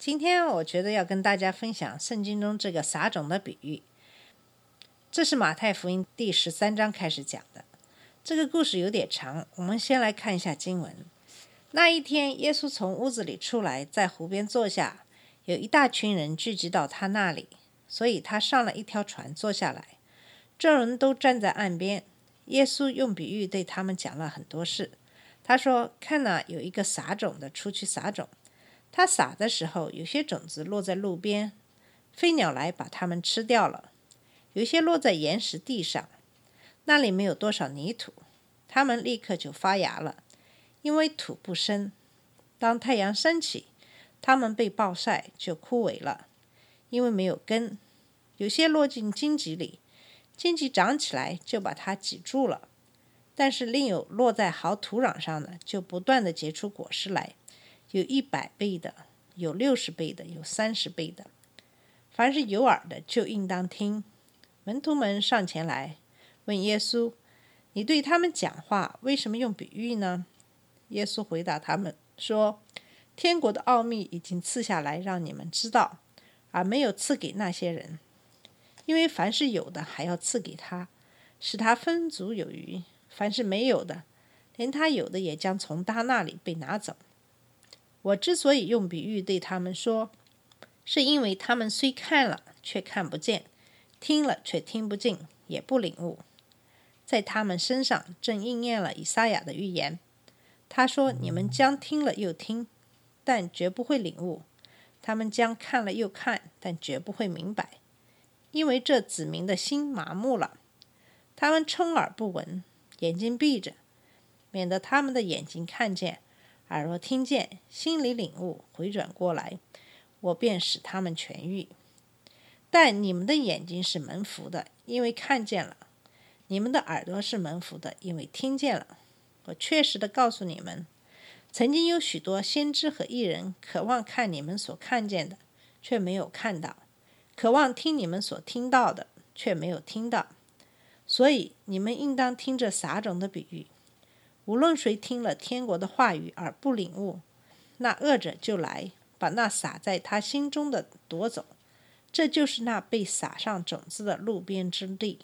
今天我觉得要跟大家分享圣经中这个撒种的比喻。这是马太福音第十三章开始讲的。这个故事有点长，我们先来看一下经文。那一天，耶稣从屋子里出来，在湖边坐下，有一大群人聚集到他那里，所以他上了一条船坐下来。众人都站在岸边。耶稣用比喻对他们讲了很多事。他说：“看哪，有一个撒种的出去撒种。他撒的时候，有些种子落在路边，飞鸟来把它们吃掉了；有些落在岩石地上，那里没有多少泥土，它们立刻就发芽了，因为土不深。当太阳升起，它们被暴晒就枯萎了，因为没有根。有些落进荆棘里，荆棘长起来就把它挤住了。但是另有落在好土壤上的，就不断的结出果实来。”有一百倍的，有六十倍的，有三十倍的。凡是有耳的，就应当听。门徒们上前来问耶稣：“你对他们讲话，为什么用比喻呢？”耶稣回答他们说：“天国的奥秘已经赐下来，让你们知道，而没有赐给那些人。因为凡是有的，还要赐给他，使他分足有余；凡是没有的，连他有的也将从他那里被拿走。”我之所以用比喻对他们说，是因为他们虽看了，却看不见；听了，却听不进，也不领悟。在他们身上正应验了以赛亚的预言。他说：“你们将听了又听，但绝不会领悟；他们将看了又看，但绝不会明白，因为这子民的心麻木了。他们充耳不闻，眼睛闭着，免得他们的眼睛看见。”耳朵听见，心里领悟，回转过来，我便使他们痊愈。但你们的眼睛是蒙福的，因为看见了；你们的耳朵是蒙福的，因为听见了。我确实的告诉你们，曾经有许多先知和艺人渴望看你们所看见的，却没有看到；渴望听你们所听到的，却没有听到。所以你们应当听这撒种的比喻。无论谁听了天国的话语而不领悟，那恶者就来把那撒在他心中的夺走。这就是那被撒上种子的路边之地。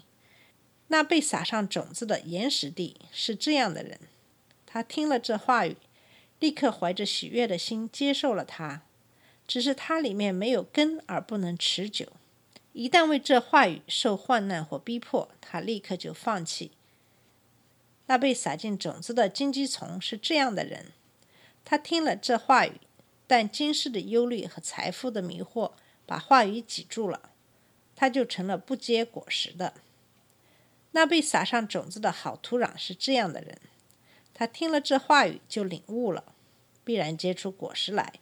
那被撒上种子的岩石地是这样的人：他听了这话语，立刻怀着喜悦的心接受了它，只是它里面没有根而不能持久。一旦为这话语受患难或逼迫，他立刻就放弃。那被撒进种子的荆棘丛是这样的人，他听了这话语，但今世的忧虑和财富的迷惑把话语挤住了，他就成了不结果实的。那被撒上种子的好土壤是这样的人，他听了这话语就领悟了，必然结出果实来，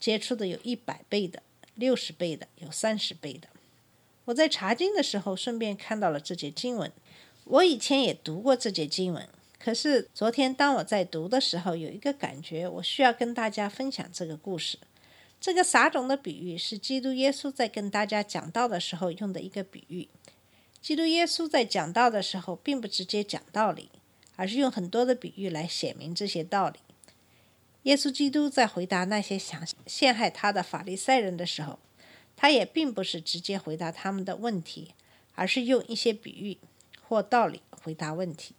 结出的有一百倍的、六十倍的、有三十倍的。我在查经的时候，顺便看到了这节经文。我以前也读过这节经文，可是昨天当我在读的时候，有一个感觉，我需要跟大家分享这个故事。这个撒种的比喻是基督耶稣在跟大家讲道的时候用的一个比喻。基督耶稣在讲道的时候，并不直接讲道理，而是用很多的比喻来显明这些道理。耶稣基督在回答那些想陷害他的法利赛人的时候，他也并不是直接回答他们的问题，而是用一些比喻。或道理回答问题，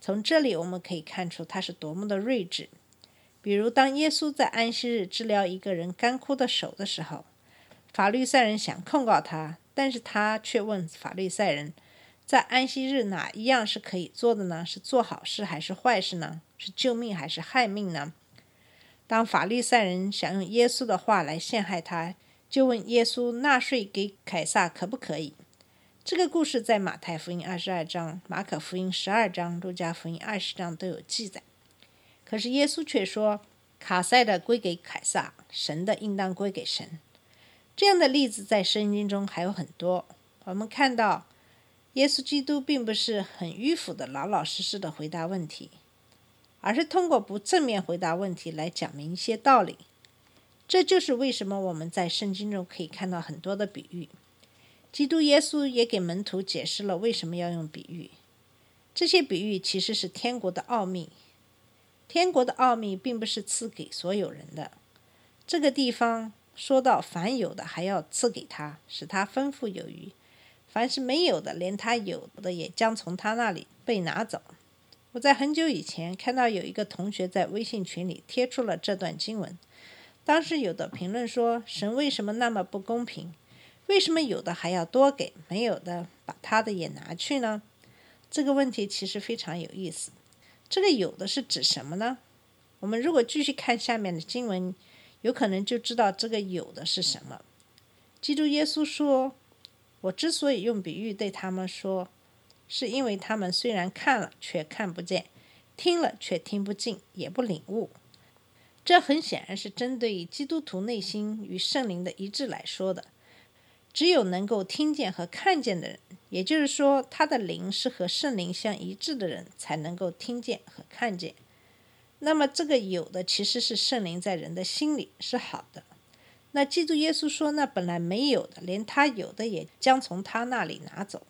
从这里我们可以看出他是多么的睿智。比如，当耶稣在安息日治疗一个人干枯的手的时候，法律赛人想控告他，但是他却问法律赛人，在安息日哪一样是可以做的呢？是做好事还是坏事呢？是救命还是害命呢？当法律赛人想用耶稣的话来陷害他，就问耶稣纳税给凯撒可不可以？这个故事在马太福音二十二章、马可福音十二章、路加福音二十章都有记载。可是耶稣却说：“卡塞的归给凯撒，神的应当归给神。”这样的例子在圣经中还有很多。我们看到，耶稣基督并不是很迂腐的、老老实实的回答问题，而是通过不正面回答问题来讲明一些道理。这就是为什么我们在圣经中可以看到很多的比喻。基督耶稣也给门徒解释了为什么要用比喻。这些比喻其实是天国的奥秘。天国的奥秘并不是赐给所有人的。这个地方说到，凡有的还要赐给他，使他丰富有余；凡是没有的，连他有的也将从他那里被拿走。我在很久以前看到有一个同学在微信群里贴出了这段经文，当时有的评论说：“神为什么那么不公平？为什么有的还要多给，没有的把他的也拿去呢？”这个问题其实非常有意思。这个有的是指什么呢？我们如果继续看下面的经文，有可能就知道这个有的是什么。基督耶稣说：“我之所以用比喻对他们说，是因为他们虽然看了却看不见，听了却听不进，也不领悟。”这很显然是针对基督徒内心与圣灵的一致来说的。只有能够听见和看见的人，也就是说，他的灵是和圣灵相一致的人，才能够听见和看见。那么，这个有的其实是圣灵在人的心里是好的。那记住耶稣说，那本来没有的，连他有的也将从他那里拿走。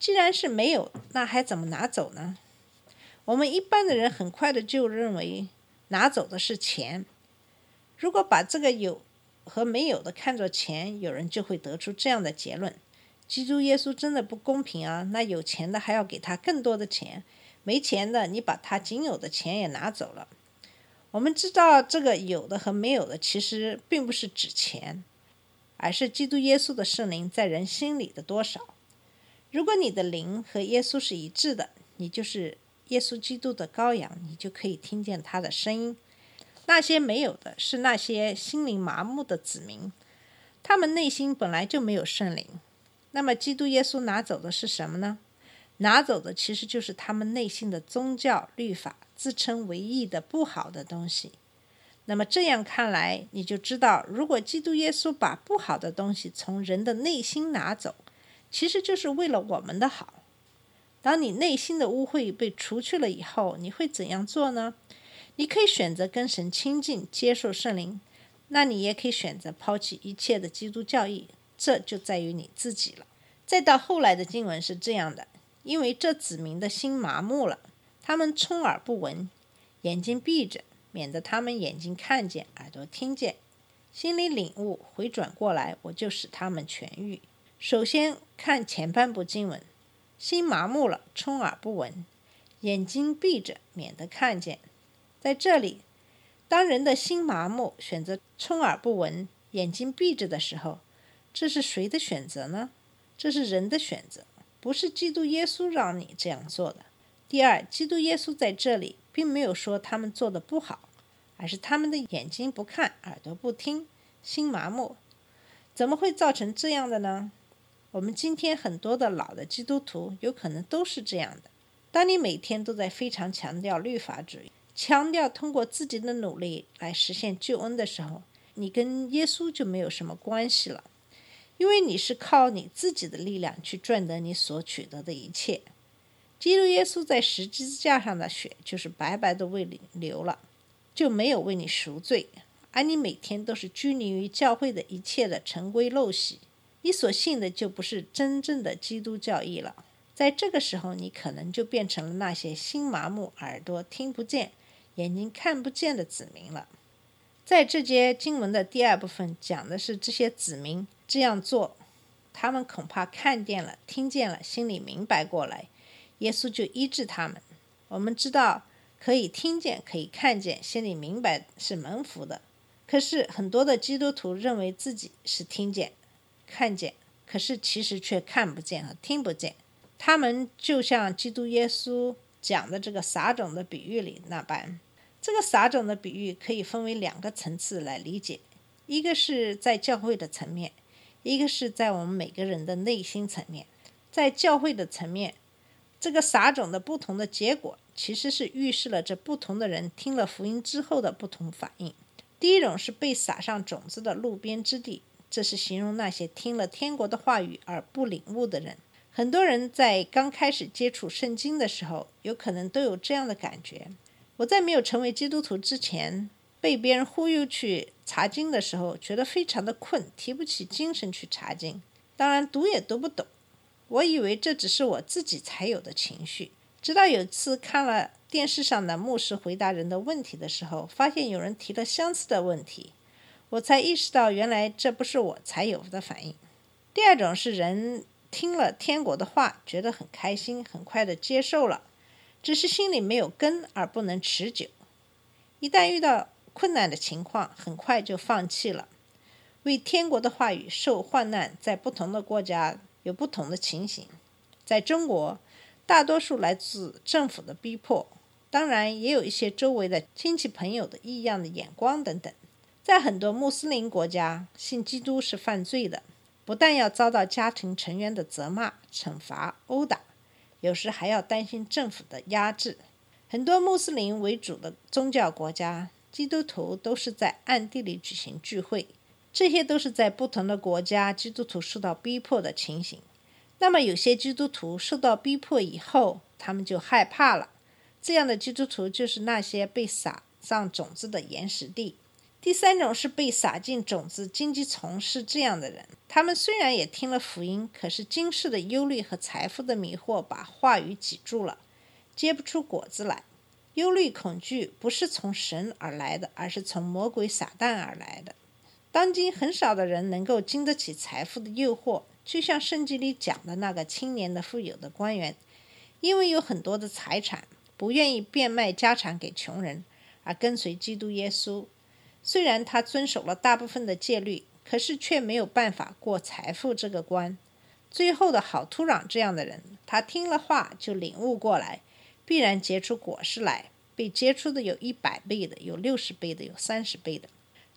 既然是没有，那还怎么拿走呢？我们一般的人很快的就认为拿走的是钱。如果把这个有，和没有的看作钱，有人就会得出这样的结论：基督耶稣真的不公平啊！那有钱的还要给他更多的钱，没钱的你把他仅有的钱也拿走了。我们知道这个有的和没有的其实并不是指钱，而是基督耶稣的圣灵在人心里的多少。如果你的灵和耶稣是一致的，你就是耶稣基督的羔羊，你就可以听见他的声音。那些没有的，是那些心灵麻木的子民，他们内心本来就没有圣灵。那么，基督耶稣拿走的是什么呢？拿走的其实就是他们内心的宗教律法，自称为义的不好的东西。那么这样看来，你就知道，如果基督耶稣把不好的东西从人的内心拿走，其实就是为了我们的好。当你内心的污秽被除去了以后，你会怎样做呢？你可以选择跟神亲近，接受圣灵；那你也可以选择抛弃一切的基督教义，这就在于你自己了。再到后来的经文是这样的：因为这子民的心麻木了，他们充耳不闻，眼睛闭着，免得他们眼睛看见，耳朵听见，心里领悟，回转过来，我就使他们痊愈。首先看前半部经文：心麻木了，充耳不闻，眼睛闭着，免得看见。在这里，当人的心麻木，选择充耳不闻、眼睛闭着的时候，这是谁的选择呢？这是人的选择，不是基督耶稣让你这样做的。第二，基督耶稣在这里并没有说他们做的不好，而是他们的眼睛不看，耳朵不听，心麻木。怎么会造成这样的呢？我们今天很多的老的基督徒有可能都是这样的。当你每天都在非常强调律法主义，强调通过自己的努力来实现救恩的时候，你跟耶稣就没有什么关系了，因为你是靠你自己的力量去赚得你所取得的一切。基督耶稣在十字架上的血就是白白的为你流了，就没有为你赎罪，而你每天都是拘泥于教会的一切的陈规陋习，你所信的就不是真正的基督教义了。在这个时候，你可能就变成了那些心麻木、耳朵听不见。眼睛看不见的子民了。在这节经文的第二部分讲的是这些子民这样做，他们恐怕看见了、听见了，心里明白过来，耶稣就医治他们。我们知道可以听见、可以看见，心里明白是蒙福的。可是很多的基督徒认为自己是听见、看见，可是其实却看不见和听不见。他们就像基督耶稣讲的这个撒种的比喻里那般。这个撒种的比喻可以分为两个层次来理解，一个是在教会的层面，一个是在我们每个人的内心层面。在教会的层面，这个撒种的不同的结果，其实是预示了这不同的人听了福音之后的不同反应。第一种是被撒上种子的路边之地，这是形容那些听了天国的话语而不领悟的人。很多人在刚开始接触圣经的时候，有可能都有这样的感觉。我在没有成为基督徒之前，被别人忽悠去查经的时候，觉得非常的困，提不起精神去查经。当然，读也读不懂。我以为这只是我自己才有的情绪。直到有次看了电视上的牧师回答人的问题的时候，发现有人提了相似的问题，我才意识到原来这不是我才有的反应。第二种是人。听了天国的话，觉得很开心，很快的接受了，只是心里没有根而不能持久。一旦遇到困难的情况，很快就放弃了。为天国的话语受患难，在不同的国家有不同的情形。在中国，大多数来自政府的逼迫，当然也有一些周围的亲戚朋友的异样的眼光等等。在很多穆斯林国家，信基督是犯罪的。不但要遭到家庭成员的责骂、惩罚、殴打，有时还要担心政府的压制。很多穆斯林为主的宗教国家，基督徒都是在暗地里举行聚会。这些都是在不同的国家基督徒受到逼迫的情形。那么，有些基督徒受到逼迫以后，他们就害怕了。这样的基督徒就是那些被撒上种子的岩石地。第三种是被撒进种子荆棘丛，是这样的人。他们虽然也听了福音，可是今世的忧虑和财富的迷惑把话语挤住了，结不出果子来。忧虑、恐惧不是从神而来的，而是从魔鬼撒旦而来的。当今很少的人能够经得起财富的诱惑，就像圣经里讲的那个青年的富有的官员，因为有很多的财产，不愿意变卖家产给穷人，而跟随基督耶稣。虽然他遵守了大部分的戒律，可是却没有办法过财富这个关。最后的好土壤这样的人，他听了话就领悟过来，必然结出果实来。被结出的有一百倍的，有六十倍的，有三十倍的。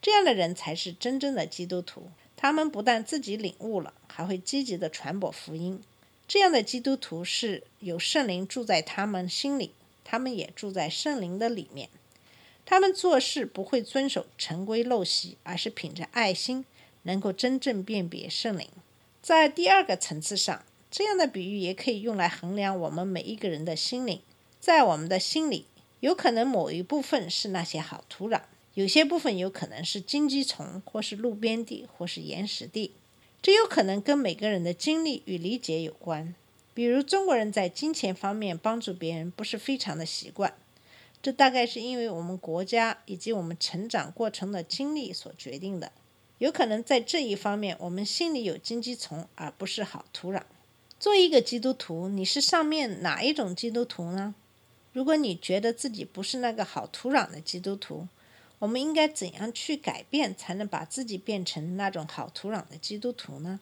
这样的人才是真正的基督徒。他们不但自己领悟了，还会积极的传播福音。这样的基督徒是有圣灵住在他们心里，他们也住在圣灵的里面。他们做事不会遵守陈规陋习，而是凭着爱心，能够真正辨别圣灵。在第二个层次上，这样的比喻也可以用来衡量我们每一个人的心灵。在我们的心里，有可能某一部分是那些好土壤，有些部分有可能是荆棘丛，或是路边地，或是岩石地。这有可能跟每个人的经历与理解有关。比如，中国人在金钱方面帮助别人不是非常的习惯。这大概是因为我们国家以及我们成长过程的经历所决定的。有可能在这一方面，我们心里有荆棘丛，而不是好土壤。作为一个基督徒，你是上面哪一种基督徒呢？如果你觉得自己不是那个好土壤的基督徒，我们应该怎样去改变，才能把自己变成那种好土壤的基督徒呢？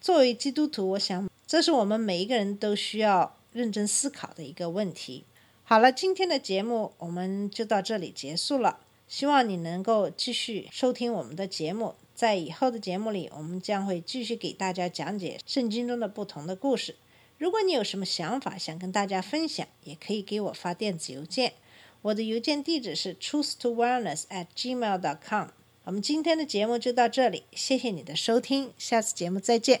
作为基督徒，我想这是我们每一个人都需要认真思考的一个问题。好了，今天的节目我们就到这里结束了。希望你能够继续收听我们的节目，在以后的节目里，我们将会继续给大家讲解圣经中的不同的故事。如果你有什么想法想跟大家分享，也可以给我发电子邮件，我的邮件地址是 truth-to-wellness@gmail.com。我们今天的节目就到这里，谢谢你的收听，下次节目再见。